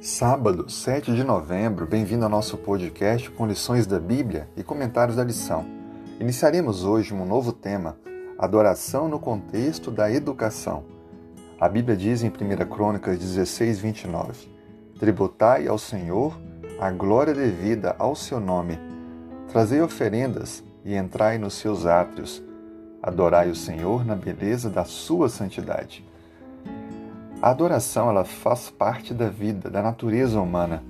Sábado, 7 de novembro, bem-vindo ao nosso podcast com lições da Bíblia e comentários da lição. Iniciaremos hoje um novo tema: adoração no contexto da educação. A Bíblia diz em 1 Crônicas 16, 29: Tributai ao Senhor a glória devida ao seu nome, trazei oferendas e entrai nos seus átrios, adorai o Senhor na beleza da sua santidade. A adoração ela faz parte da vida, da natureza humana,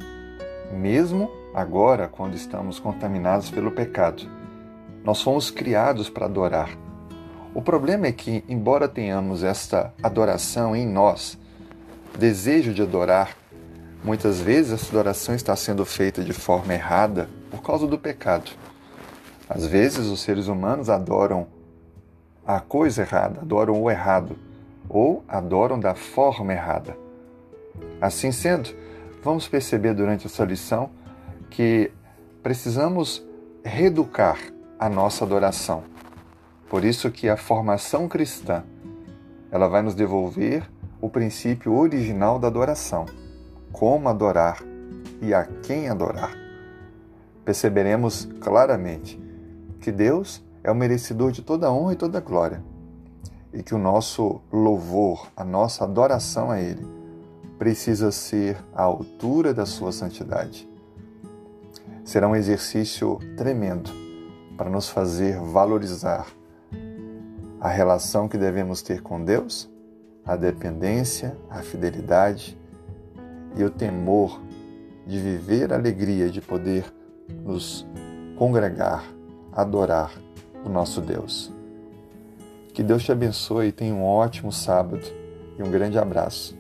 mesmo agora quando estamos contaminados pelo pecado. Nós fomos criados para adorar. O problema é que, embora tenhamos esta adoração em nós, desejo de adorar, muitas vezes essa adoração está sendo feita de forma errada por causa do pecado. Às vezes os seres humanos adoram a coisa errada, adoram o errado ou adoram da forma errada. Assim sendo, vamos perceber durante essa lição que precisamos reeducar a nossa adoração. Por isso que a formação cristã, ela vai nos devolver o princípio original da adoração. Como adorar e a quem adorar. Perceberemos claramente que Deus é o merecedor de toda honra e toda glória e que o nosso louvor, a nossa adoração a Ele, precisa ser à altura da Sua santidade. Será um exercício tremendo para nos fazer valorizar a relação que devemos ter com Deus, a dependência, a fidelidade e o temor de viver a alegria de poder nos congregar, adorar o nosso Deus. Que Deus te abençoe e tenha um ótimo sábado e um grande abraço.